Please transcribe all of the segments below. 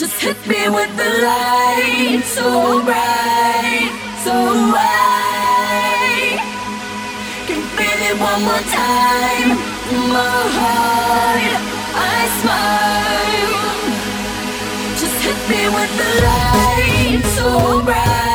Just hit me with the light, so bright, so white. Can feel it one more time, my heart, I smile. Just hit me with the light, so bright,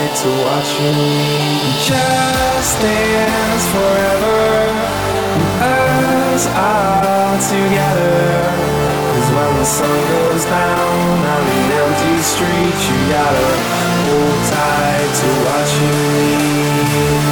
excited to watch you just dance forever. Us all together. Cause when the sun goes down on an empty street, you gotta hold tight to watch you leave.